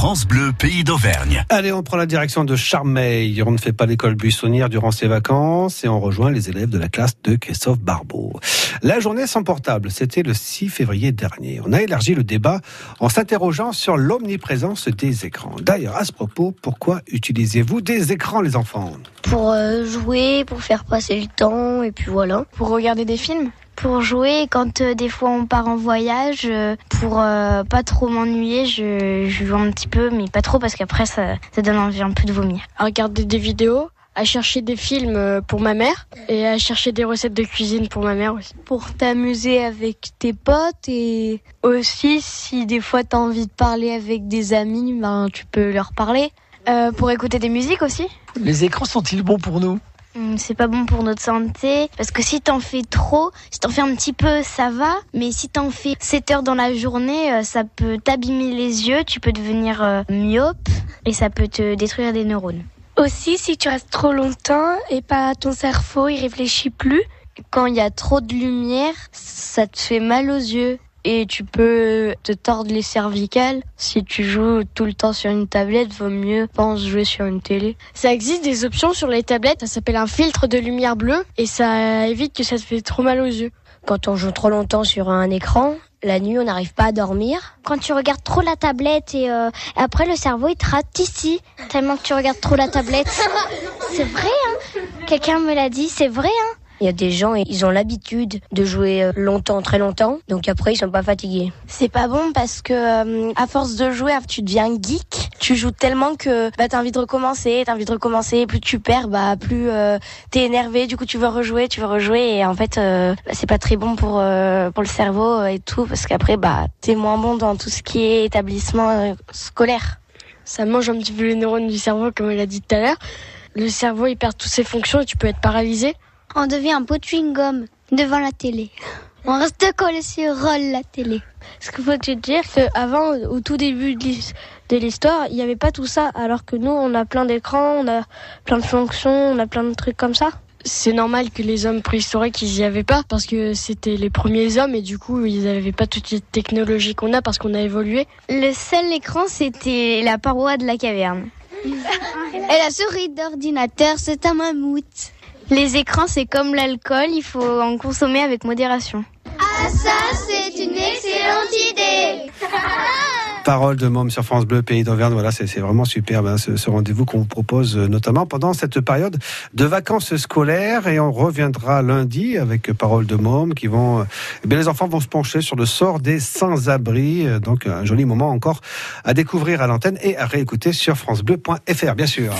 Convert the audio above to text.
France Bleu, pays d'Auvergne. Allez, on prend la direction de Charmeil. On ne fait pas l'école buissonnière durant ses vacances et on rejoint les élèves de la classe de Christophe Barbeau. La journée sans portable, c'était le 6 février dernier. On a élargi le débat en s'interrogeant sur l'omniprésence des écrans. D'ailleurs, à ce propos, pourquoi utilisez-vous des écrans, les enfants? Pour euh, jouer, pour faire passer le temps, et puis voilà. Pour regarder des films? Pour jouer quand euh, des fois on part en voyage euh, pour euh, pas trop m'ennuyer je, je, joue un petit peu mais pas trop parce qu'après ça, ça donne envie un peu de vomir à regarder des vidéos à chercher des films pour ma mère et à chercher des recettes de cuisine pour ma mère aussi. Pour t'amuser avec tes potes et aussi si des fois tu as envie de parler avec des amis, ben tu peux leur parler. Euh, pour écouter des musiques aussi. Les écrans sont-ils bons pour nous? C'est pas bon pour notre santé parce que si t'en fais trop, si t'en fais un petit peu, ça va, mais si t'en fais 7 heures dans la journée, euh, ça peut t'abîmer les yeux, tu peux devenir euh, myope et ça peut te détruire des neurones. Aussi, si tu restes trop longtemps et pas ton cerveau, il réfléchit plus. Quand il y a trop de lumière, ça te fait mal aux yeux et tu peux te tordre les cervicales. Si tu joues tout le temps sur une tablette, vaut mieux pense jouer sur une télé. Ça existe des options sur les tablettes, ça s'appelle un filtre de lumière bleue et ça évite que ça te fait trop mal aux yeux. Quand on joue trop longtemps sur un écran, la nuit, on n'arrive pas à dormir. Quand tu regardes trop la tablette et euh, après le cerveau il te rate ici, tellement que tu regardes trop la tablette. c'est vrai, hein Quelqu'un me l'a dit, c'est vrai, hein il y a des gens, ils ont l'habitude de jouer longtemps, très longtemps, donc après ils sont pas fatigués. C'est pas bon parce que euh, à force de jouer, tu deviens geek. Tu joues tellement que bah t'as envie de recommencer, t'as envie de recommencer. Plus tu perds, bah plus euh, t'es énervé. Du coup, tu veux rejouer, tu veux rejouer, et en fait, euh, bah, c'est pas très bon pour euh, pour le cerveau et tout, parce qu'après, bah t'es moins bon dans tout ce qui est établissement euh, scolaire. Ça mange un petit peu les neurones du cerveau, comme elle a dit tout à l'heure. Le cerveau, il perd toutes ses fonctions et tu peux être paralysé. On devient un pot de chewing-gum devant la télé. On reste collé sur la télé. Ce qu'il faut te dire, qu'avant, au tout début de l'histoire, il n'y avait pas tout ça, alors que nous, on a plein d'écrans, on a plein de fonctions, on a plein de trucs comme ça. C'est normal que les hommes préhistoriques, ils n'y avaient pas, parce que c'était les premiers hommes, et du coup, ils n'avaient pas toutes les technologies qu'on a, parce qu'on a évolué. Le seul écran, c'était la paroi de la caverne. et la souris d'ordinateur, c'est un mammouth. Les écrans, c'est comme l'alcool, il faut en consommer avec modération. Ah ça, c'est une excellente idée Parole de Môme sur France Bleu, Pays d'Auvergne. Voilà, c'est vraiment superbe hein, ce, ce rendez-vous qu'on vous propose notamment pendant cette période de vacances scolaires. Et on reviendra lundi avec Parole de Môme qui vont. Eh bien, les enfants vont se pencher sur le sort des sans-abri. Donc, un joli moment encore à découvrir à l'antenne et à réécouter sur FranceBleu.fr, bien sûr.